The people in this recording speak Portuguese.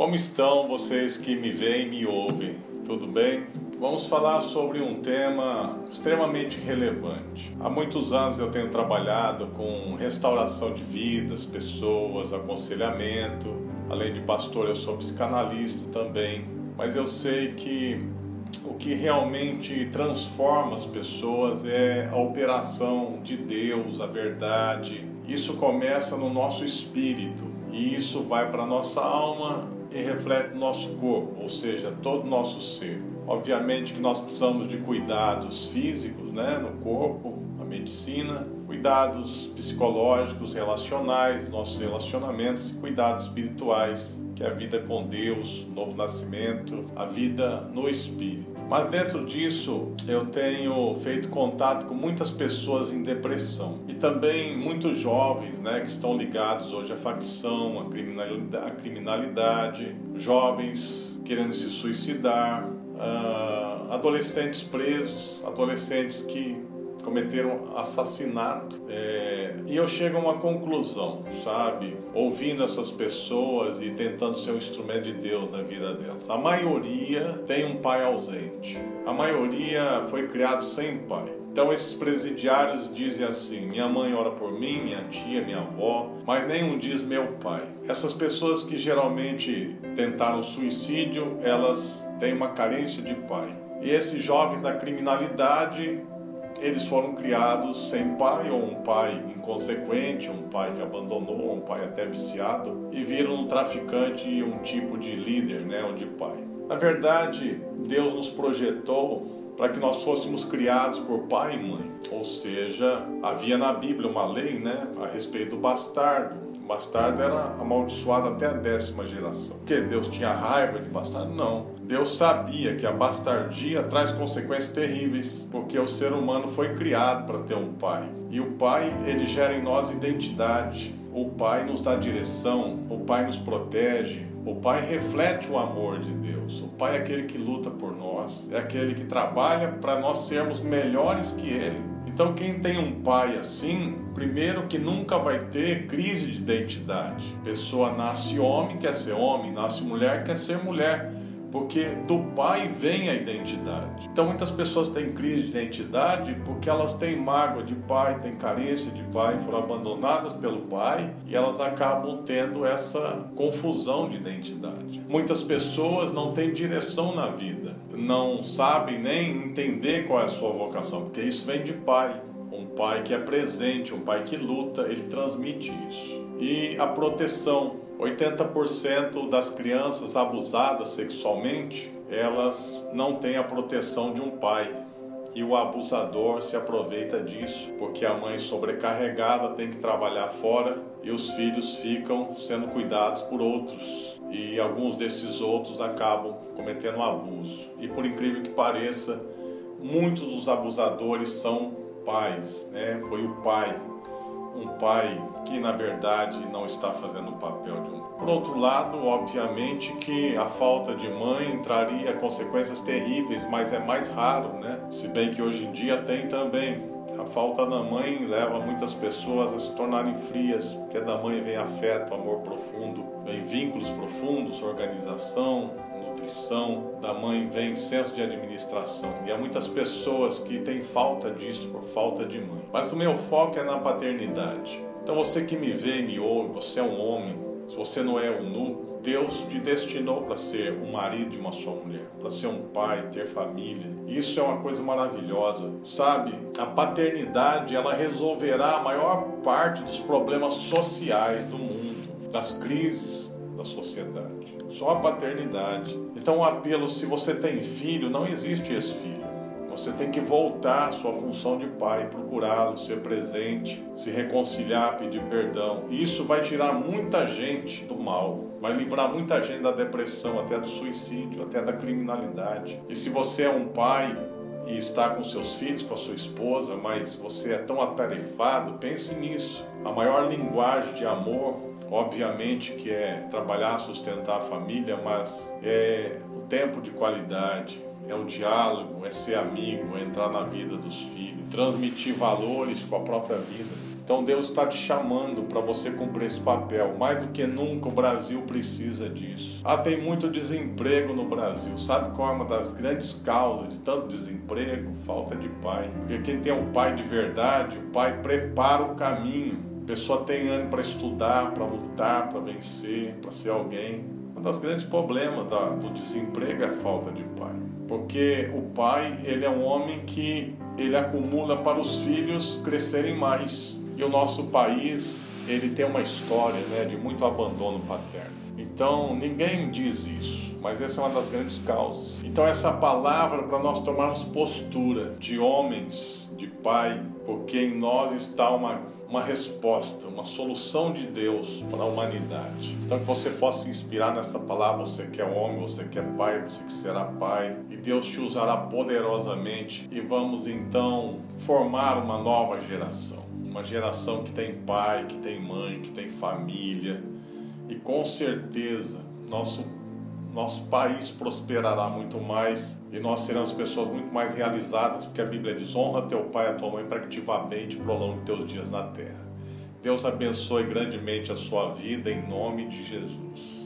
Como estão vocês que me veem e me ouvem? Tudo bem? Vamos falar sobre um tema extremamente relevante. Há muitos anos eu tenho trabalhado com restauração de vidas, pessoas, aconselhamento. Além de pastor, eu sou psicanalista também. Mas eu sei que que realmente transforma as pessoas é a operação de Deus, a verdade. Isso começa no nosso espírito e isso vai para a nossa alma e reflete o nosso corpo, ou seja, todo o nosso ser. Obviamente que nós precisamos de cuidados físicos, né, no corpo, a medicina, cuidados psicológicos, relacionais, nossos relacionamentos cuidados espirituais, que é a vida com Deus, o novo nascimento, a vida no espírito. Mas dentro disso, eu tenho feito contato com muitas pessoas em depressão e também muitos jovens, né, que estão ligados hoje à facção, à criminalidade, à criminalidade jovens querendo se suicidar, uh, adolescentes presos, adolescentes que cometeram assassinato. É, e eu chego a uma conclusão, sabe? Ouvindo essas pessoas e tentando ser um instrumento de Deus na vida delas. A maioria tem um pai ausente. A maioria foi criado sem pai. Então esses presidiários dizem assim: minha mãe ora por mim, minha tia, minha avó, mas nenhum diz meu pai. Essas pessoas que geralmente tentaram suicídio, elas têm uma carência de pai. E esses jovens da criminalidade eles foram criados sem pai ou um pai inconsequente, um pai que abandonou, um pai até viciado e viram no traficante um tipo de líder, né, ou de pai. Na verdade, Deus nos projetou para que nós fôssemos criados por pai e mãe. Ou seja, havia na Bíblia uma lei, né, a respeito do bastardo bastardo era amaldiçoado até a décima geração. Porque Deus tinha raiva de bastardo? Não. Deus sabia que a bastardia traz consequências terríveis, porque o ser humano foi criado para ter um pai. E o pai, ele gera em nós identidade. O pai nos dá direção, o pai nos protege, o pai reflete o amor de Deus. O pai é aquele que luta por nós, é aquele que trabalha para nós sermos melhores que ele. Então, quem tem um pai assim, primeiro que nunca vai ter crise de identidade. Pessoa nasce homem, quer ser homem, nasce mulher, quer ser mulher porque do pai vem a identidade. Então muitas pessoas têm crise de identidade porque elas têm mágoa de pai, têm carência de pai, foram abandonadas pelo pai e elas acabam tendo essa confusão de identidade. Muitas pessoas não têm direção na vida, não sabem nem entender qual é a sua vocação, porque isso vem de pai. Um pai que é presente, um pai que luta, ele transmite isso. E a proteção, 80% das crianças abusadas sexualmente, elas não têm a proteção de um pai. E o abusador se aproveita disso, porque a mãe sobrecarregada tem que trabalhar fora e os filhos ficam sendo cuidados por outros. E alguns desses outros acabam cometendo abuso. E por incrível que pareça, muitos dos abusadores são pais, né? Foi o pai um pai que na verdade não está fazendo o papel de um. Por outro lado, obviamente que a falta de mãe traria consequências terríveis, mas é mais raro, né? Se bem que hoje em dia tem também. A falta da mãe leva muitas pessoas a se tornarem frias, porque da mãe vem afeto, amor profundo, vem vínculos profundos, organização, nutrição, da mãe vem senso de administração. E há muitas pessoas que têm falta disso por falta de mãe. Mas o meu foco é na paternidade. Então você que me vê e me ouve, você é um homem, se você não é um nu, Deus te destinou para ser um marido de uma só mulher, para ser um pai, ter família. Isso é uma coisa maravilhosa. Sabe, a paternidade, ela resolverá a maior parte dos problemas sociais do mundo, das crises da sociedade só a paternidade. Então, o apelo, se você tem filho, não existe esse filho. Você tem que voltar à sua função de pai, procurá-lo, ser presente, se reconciliar, pedir perdão. Isso vai tirar muita gente do mal, vai livrar muita gente da depressão, até do suicídio, até da criminalidade. E se você é um pai e está com seus filhos, com a sua esposa, mas você é tão atarefado, pense nisso. A maior linguagem de amor, obviamente, que é trabalhar, sustentar a família, mas é o tempo de qualidade, é o diálogo, é ser amigo, é entrar na vida dos filhos, transmitir valores com a própria vida. Então Deus está te chamando para você cumprir esse papel. Mais do que nunca o Brasil precisa disso. Ah, tem muito desemprego no Brasil. Sabe qual é uma das grandes causas de tanto desemprego? Falta de pai. Porque quem tem um pai de verdade, o pai prepara o caminho. Pessoa tem ânimo para estudar, para lutar, para vencer, para ser alguém. Um dos grandes problemas do desemprego é a falta de pai. Porque o pai, ele é um homem que ele acumula para os filhos crescerem mais. E o nosso país, ele tem uma história né, de muito abandono paterno. Então, ninguém diz isso, mas essa é uma das grandes causas. Então, essa palavra para nós tomarmos postura de homens, de pai, porque em nós está uma, uma resposta, uma solução de Deus para a humanidade. Então, que você possa se inspirar nessa palavra, você que é homem, você que é pai, você que será pai, e Deus te usará poderosamente e vamos então formar uma nova geração. Uma geração que tem pai, que tem mãe, que tem família, e com certeza nosso nosso país prosperará muito mais e nós seremos pessoas muito mais realizadas, porque a Bíblia diz: honra teu pai e a tua mãe para que te vá bem e te prolongue teus dias na terra. Deus abençoe grandemente a sua vida em nome de Jesus.